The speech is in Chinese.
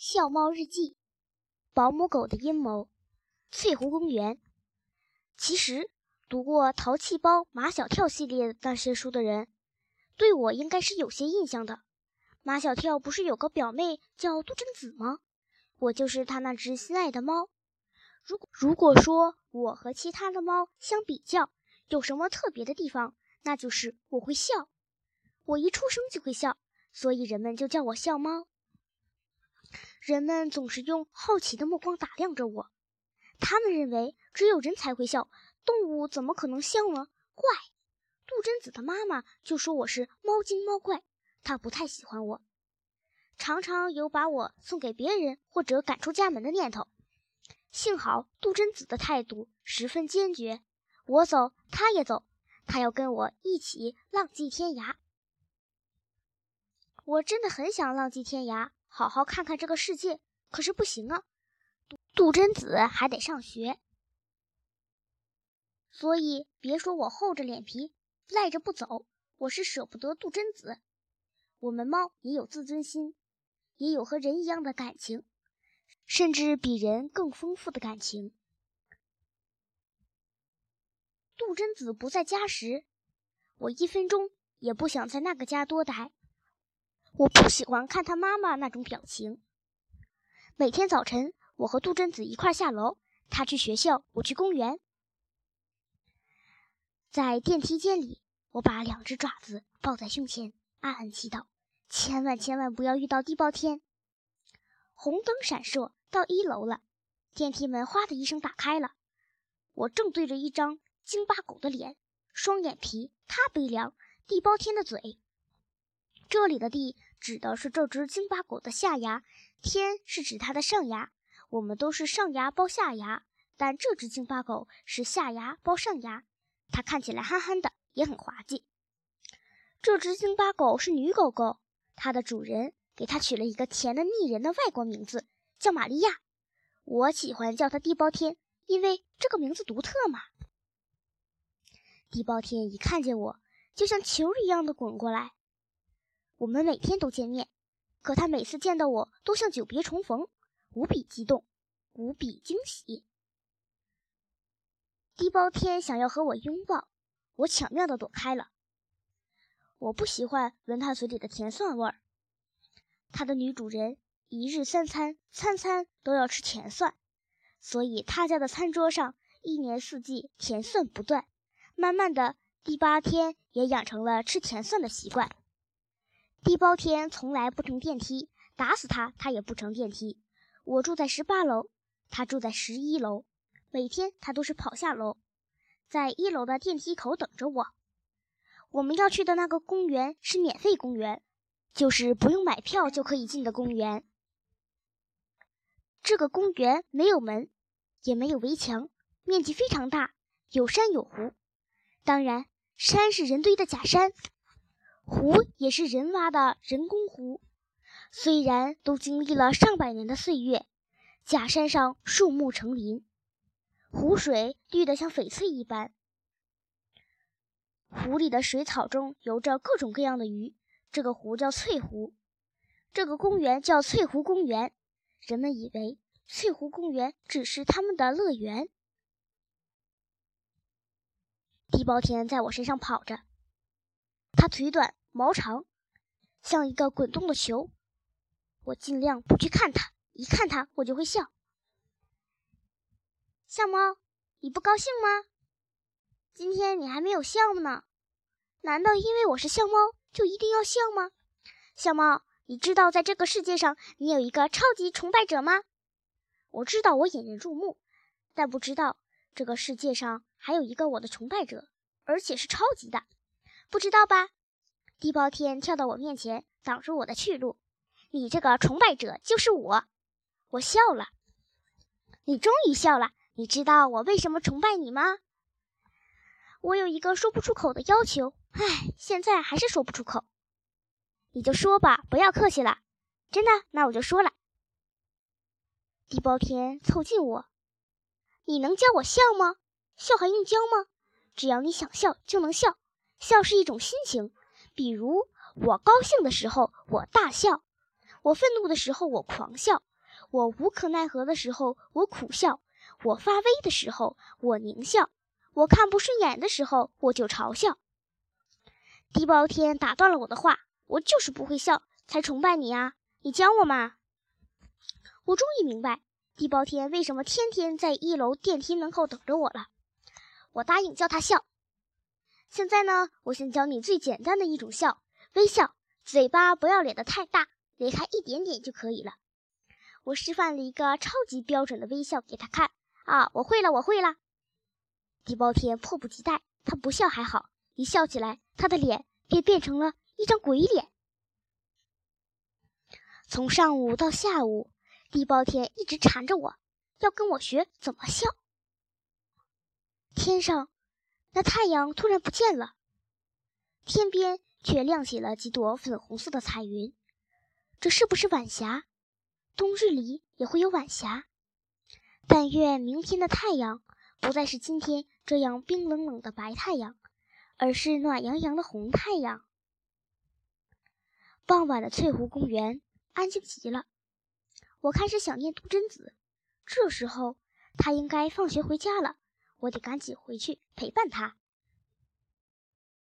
笑猫日记，保姆狗的阴谋，翠湖公园。其实读过《淘气包》《马小跳》系列的那些书的人，对我应该是有些印象的。马小跳不是有个表妹叫杜真子吗？我就是他那只心爱的猫。如果如果说我和其他的猫相比较有什么特别的地方，那就是我会笑。我一出生就会笑，所以人们就叫我笑猫。人们总是用好奇的目光打量着我，他们认为只有人才会笑，动物怎么可能笑呢？怪！杜真子的妈妈就说我是猫精猫怪，她不太喜欢我，常常有把我送给别人或者赶出家门的念头。幸好杜真子的态度十分坚决，我走她也走，她要跟我一起浪迹天涯。我真的很想浪迹天涯。好好看看这个世界，可是不行啊！杜杜真子还得上学，所以别说我厚着脸皮赖着不走，我是舍不得杜真子。我们猫也有自尊心，也有和人一样的感情，甚至比人更丰富的感情。杜真子不在家时，我一分钟也不想在那个家多待。我不喜欢看他妈妈那种表情。每天早晨，我和杜真子一块下楼，他去学校，我去公园。在电梯间里，我把两只爪子抱在胸前，暗暗祈祷：千万千万不要遇到地包天。红灯闪烁，到一楼了，电梯门哗的一声打开了，我正对着一张京巴狗的脸，双眼皮，他悲凉，地包天的嘴。这里的地。指的是这只京巴狗的下牙，天是指它的上牙。我们都是上牙包下牙，但这只京巴狗是下牙包上牙，它看起来憨憨的，也很滑稽。这只京巴狗是女狗狗，它的主人给它取了一个甜的腻人的外国名字，叫玛利亚。我喜欢叫它地包天，因为这个名字独特嘛。地包天一看见我，就像球一样的滚过来。我们每天都见面，可他每次见到我都像久别重逢，无比激动，无比惊喜。地包天想要和我拥抱，我巧妙地躲开了。我不喜欢闻他嘴里的甜蒜味儿。他的女主人一日三餐，餐餐都要吃甜蒜，所以他家的餐桌上一年四季甜蒜不断。慢慢的，第八天也养成了吃甜蒜的习惯。地包天从来不乘电梯，打死他他也不乘电梯。我住在十八楼，他住在十一楼。每天他都是跑下楼，在一楼的电梯口等着我。我们要去的那个公园是免费公园，就是不用买票就可以进的公园。这个公园没有门，也没有围墙，面积非常大，有山有湖。当然，山是人堆的假山。湖也是人挖的人工湖，虽然都经历了上百年的岁月，假山上树木成林，湖水绿得像翡翠一般。湖里的水草中游着各种各样的鱼，这个湖叫翠湖，这个公园叫翠湖公园。人们以为翠湖公园只是他们的乐园。地包天在我身上跑着，它腿短。毛长，像一个滚动的球。我尽量不去看它，一看它我就会笑。笑猫，你不高兴吗？今天你还没有笑呢。难道因为我是笑猫就一定要笑吗？笑猫，你知道在这个世界上你有一个超级崇拜者吗？我知道我引人注目，但不知道这个世界上还有一个我的崇拜者，而且是超级的。不知道吧？地包天跳到我面前，挡住我的去路。你这个崇拜者就是我。我笑了。你终于笑了。你知道我为什么崇拜你吗？我有一个说不出口的要求。唉，现在还是说不出口。你就说吧，不要客气了。真的，那我就说了。地包天凑近我。你能教我笑吗？笑还用教吗？只要你想笑就能笑。笑是一种心情。比如我高兴的时候，我大笑；我愤怒的时候，我狂笑；我无可奈何的时候，我苦笑；我发威的时候，我狞笑；我看不顺眼的时候，我就嘲笑。地包天打断了我的话：“我就是不会笑，才崇拜你啊！你教我嘛！”我终于明白地包天为什么天天在一楼电梯门口等着我了。我答应教他笑。现在呢，我先教你最简单的一种笑——微笑。嘴巴不要咧得太大，咧开一点点就可以了。我示范了一个超级标准的微笑给他看。啊，我会了，我会了。地包天迫不及待，他不笑还好，一笑起来，他的脸便变成了一张鬼脸。从上午到下午，地包天一直缠着我，要跟我学怎么笑。天上，那太阳突然不见了，天边。却亮起了几朵粉红色的彩云，这是不是晚霞？冬日里也会有晚霞。但愿明天的太阳不再是今天这样冰冷冷的白太阳，而是暖洋洋的红太阳。傍晚的翠湖公园安静极了，我开始想念杜真子。这时候她应该放学回家了，我得赶紧回去陪伴他。